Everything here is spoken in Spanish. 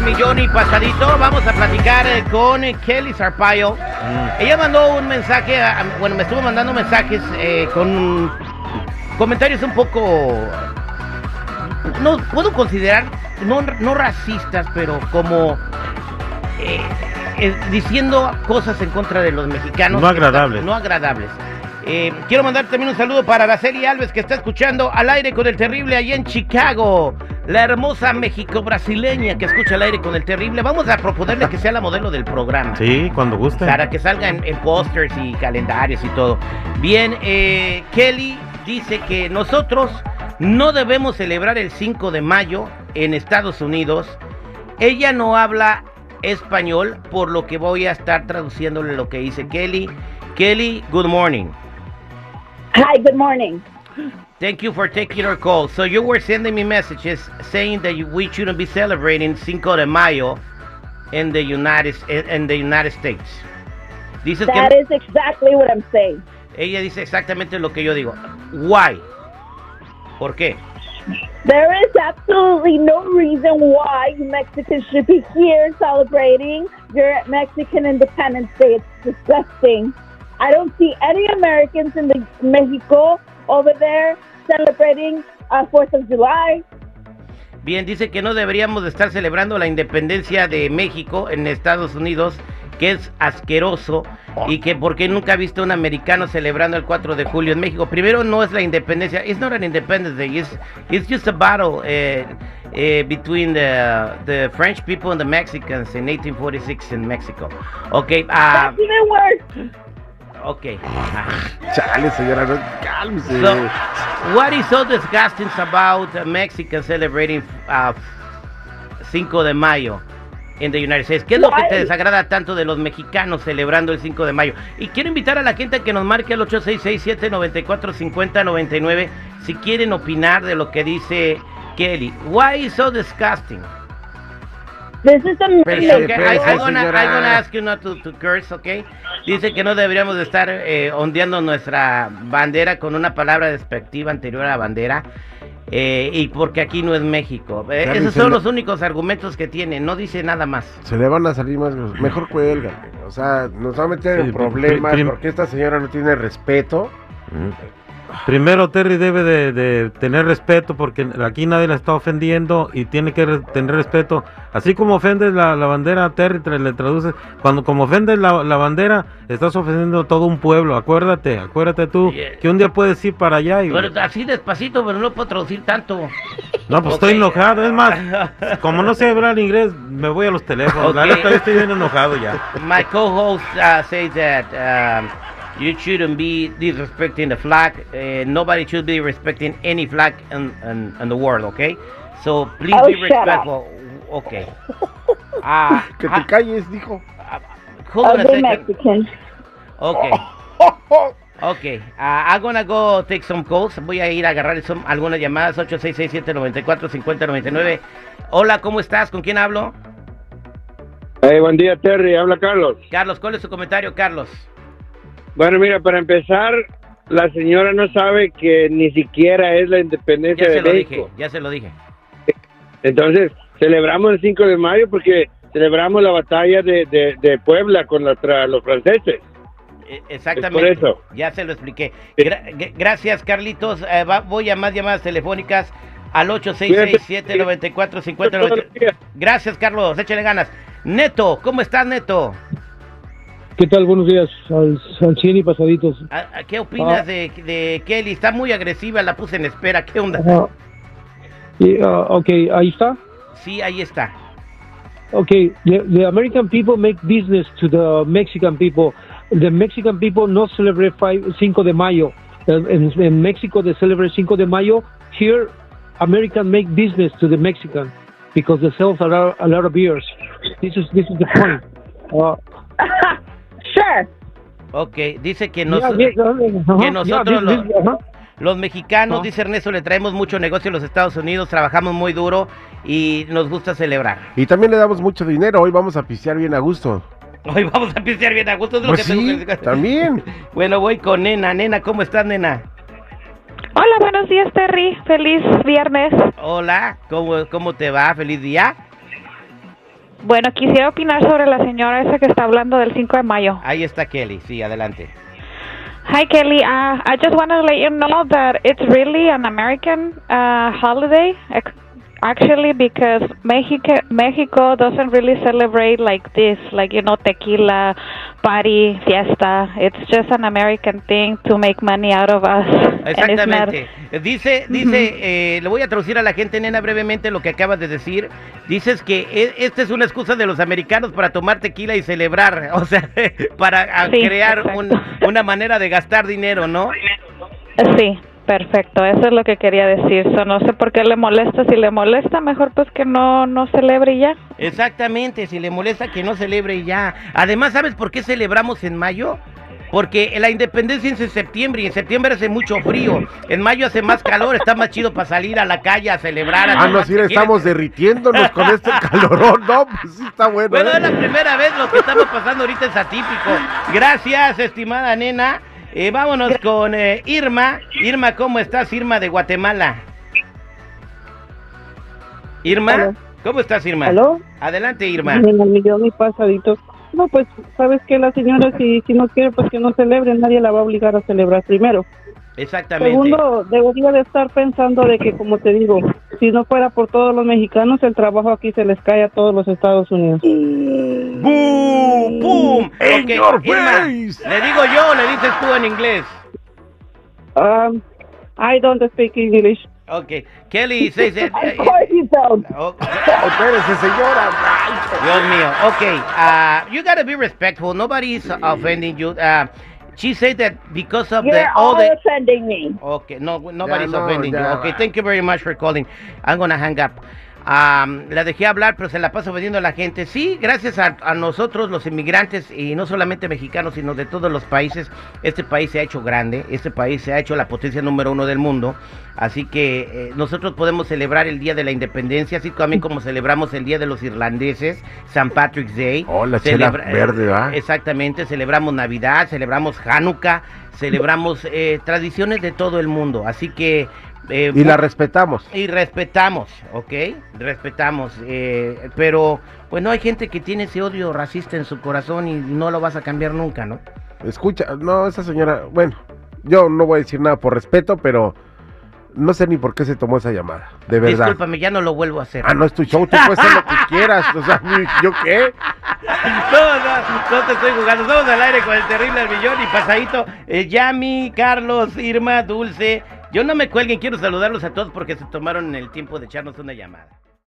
al millón y pasadito. Vamos a platicar eh, con eh, Kelly Sarpayo. Ella mandó un mensaje, a- bueno, me estuvo mandando mensajes eh, con comentarios un poco, no puedo considerar, no, no racistas, pero como eh, eh, diciendo cosas en contra de los mexicanos. No agradables. No agradables. Eh, quiero mandar también un saludo para Araceli Alves que está escuchando al aire con el terrible allá en Chicago. La hermosa México brasileña que escucha al aire con el terrible. Vamos a proponerle que sea la modelo del programa. Sí, cuando guste. Para que salga en, en pósters y calendarios y todo. Bien, eh, Kelly dice que nosotros no debemos celebrar el 5 de mayo en Estados Unidos. Ella no habla español, por lo que voy a estar traduciéndole lo que dice Kelly. Kelly, good morning. Hi, good morning. Thank you for taking our call. So you were sending me messages saying that we shouldn't be celebrating Cinco de Mayo in the United eh, in the United States. Dices que That is exactly what I'm saying. ella dice exactamente lo que yo digo. Why? ¿Por qué? There is absolutely no reason why Mexicans should be here celebrating your Mexican Independence Day. It's disgusting. I don't see any Americans in the Mexico over there celebrating uh, Fourth of July. Bien, dice que no deberíamos de estar celebrando la independencia de México en Estados Unidos, que es asqueroso y que porque nunca ha visto un americano celebrando el 4 de julio en México. Primero no es la independencia, it's not an independence day, it's, it's just a battle eh, eh, between the, the French people and the Mexicans in 1846 in Mexico. Okay, ah, That's even worse. okay. Chale, señora, So, what is so disgusting about Mexicans celebrating uh, 5 de mayo in the United States? ¿Qué es lo que te desagrada tanto de los mexicanos celebrando el 5 de mayo? Y quiero invitar a la gente que nos marque al 8667-945099 si quieren opinar de lo que dice Kelly. Why is so disgusting? This is Okay, amazing. I, Espérese, I'm gonna, señora. I'm gonna ask you not to, to curse, okay? Dice que no deberíamos de estar eh, ondeando nuestra bandera con una palabra despectiva anterior a la bandera. eh, y porque aquí no es México. Eh, esos son le- los únicos argumentos que tiene, no dice nada más. Se le van a salir más. Mejor cuelga. O sea, nos va a meter Sí, en problemas prim- porque esta señora no tiene respeto. Primero Terry debe de, de tener respeto porque aquí nadie la está ofendiendo y tiene que tener respeto. Así como ofendes la, la bandera, Terry, le traduces. Cuando como ofendes la, la bandera, estás ofendiendo a todo un pueblo. Acuérdate, acuérdate tú Yeah. que un día puedes ir para allá y... Pero así despacito, pero no puedo traducir tanto. No, pues Ok. estoy enojado. Es más, como no sé hablar inglés, me voy a los teléfonos. La Ok. neta, yo estoy bien enojado ya. My co-host uh, says that um, you shouldn't be disrespecting the flag. Uh, nobody should be respecting any flag in, in, in the world, okay? So please Oh, be shut up. respectful. Okay. Uh, Que te calles, dijo. hold on a second. Mexicans. Okay. Okay. Uh, I'm gonna go take some calls. Voy a ir a agarrar some- algunas llamadas. 8667-945099. Hola, ¿cómo estás? ¿Con quién hablo? Hey, buen día, Terry. Habla Carlos. Carlos, ¿cuál es su comentario, Carlos? Bueno, mira, para empezar, la señora no sabe que ni siquiera es la independencia Ya se de lo México. dije, ya se lo dije. Entonces, celebramos el 5 de mayo porque celebramos la batalla de, de, de Puebla contra los franceses. Exactamente. Es por eso. Ya se lo expliqué. Gra- gra- gracias, Carlitos. Eh, va- voy a más llamadas telefónicas al 8667-9450. Gracias, Carlos. Échale ganas. Neto, ¿cómo estás, Neto? ¿Qué tal? Buenos días, al, al 100 y pasaditos. ¿A- a ¿Qué opinas Ah. de, de Kelly? Está muy agresiva, la puse en espera. ¿Qué onda? Ajá. Y, ah, ok, ahí está. Sí, ahí está. Okay, the, the American people make business to the Mexican people. The Mexican people no celebrate five, Cinco de Mayo. Uh, In, in Mexico, they celebrate Cinco de Mayo. Here, American make business to the Mexican because they sell a lot, a lot of beers. This is this is the point. Uh. Ok, dice que, nos, yeah, yeah, que nosotros los mexicanos, dice Ernesto, le traemos mucho negocio a los Estados Unidos, trabajamos muy duro y nos gusta celebrar. Y también le damos mucho dinero. Hoy vamos a pistear bien a gusto. Hoy vamos a pistear bien a gusto. es lo Pues que tengo sí, que también. Bueno, voy con Nena. Nena, ¿cómo estás, Nena? Hola, buenos días, Terry. Feliz viernes. Hola, ¿cómo, cómo te va? Feliz día. Bueno, quisiera opinar sobre la señora esa que está hablando del 5 de mayo. Ahí está Kelly, sí, adelante. Hi, Kelly. Uh, I just want to let you know that it's really an American uh, holiday, actually, because Mexico Mexico doesn't really celebrate like this, like you know, tequila, party, fiesta. It's just an American thing to make money out of us. Not- Exactamente. Dice, dice, eh, le voy a traducir a la gente, nena, brevemente lo que acabas de decir. Dices que e- esta es una excusa de los americanos para tomar tequila y celebrar, o sea, para Sí, crear un- una manera de gastar dinero, ¿no? Sí, perfecto. Eso es lo que quería decir. So, no sé por qué le molesta. Si le molesta, mejor pues que no no celebre ya. Exactamente, si le molesta que no celebre ya. Además, ¿sabes por qué celebramos en mayo? Porque la independencia es en septiembre y en septiembre hace mucho frío. En mayo hace más calor, está más chido para salir a la calle a celebrar. a Ah, no, le tequila. estamos derritiéndonos con este calorón, no, pues sí está bueno. Bueno, ¿eh? es la primera vez lo que estamos pasando ahorita es atípico. Gracias, estimada nena. Eh, vámonos con eh, Irma. Irma, ¿cómo estás, Irma de Guatemala? Irma. ¿cómo estás, Irma? ¿Aló? Adelante, Irma. En el millón y pasadito. No, pues, ¿sabes que La señora, si, si no quiere, pues que no celebre, nadie la va a obligar a celebrar primero. Exactamente. Segundo, debería de estar pensando de que, como te digo, si no fuera por todos los mexicanos, el trabajo aquí se les cae a todos los Estados Unidos. ¡Boom! ¡Pum! In Ok, your Irma. ¿le digo yo o le dices tú en inglés? Um, I don't speak English. Ok, Kelly says it. Of course you don't. Oh, Oh, espérese, señora. Dios mío. Okay, uh, you gotta be respectful. Nobody's offending you. Uh, she said that because of You're the all all the. offending me. Okay, no, nobody's no, offending you. ya Okay, va. thank you very much for calling. I'm gonna hang up. Um, la dejé hablar, pero se la paso vendiendo a la gente. Sí, gracias a, a nosotros, los inmigrantes, y no solamente mexicanos, sino de todos los países, este país se ha hecho grande, este país se ha hecho la potencia número uno del mundo. Así que eh, nosotros podemos celebrar el Día de la Independencia, así también como celebramos el Día de los Irlandeses, St. Patrick's Day. Oh, la chela verde, ¿va? Exactamente, celebramos Navidad, celebramos Hanukkah, celebramos eh, tradiciones de todo el mundo. Así que... eh, Y la respetamos. y respetamos, ¿ok? Respetamos, eh, pero pues no hay gente que tiene ese odio racista en su corazón y no lo vas a cambiar nunca, ¿no? Escucha, no, esa señora, bueno, yo no voy a decir nada por respeto, pero no sé ni por qué se tomó esa llamada, de verdad. Discúlpame, ya no lo vuelvo a hacer. Ah, no es tu show, tú puedes hacer lo que quieras, o sea, ¿yo qué? No, no, no te estoy jugando. Estamos al aire con el terrible al millón y pasadito. Eh, Yami, Carlos, Irma, Dulce. Yo no me cuelguen, quiero saludarlos a todos porque se tomaron el tiempo de echarnos una llamada.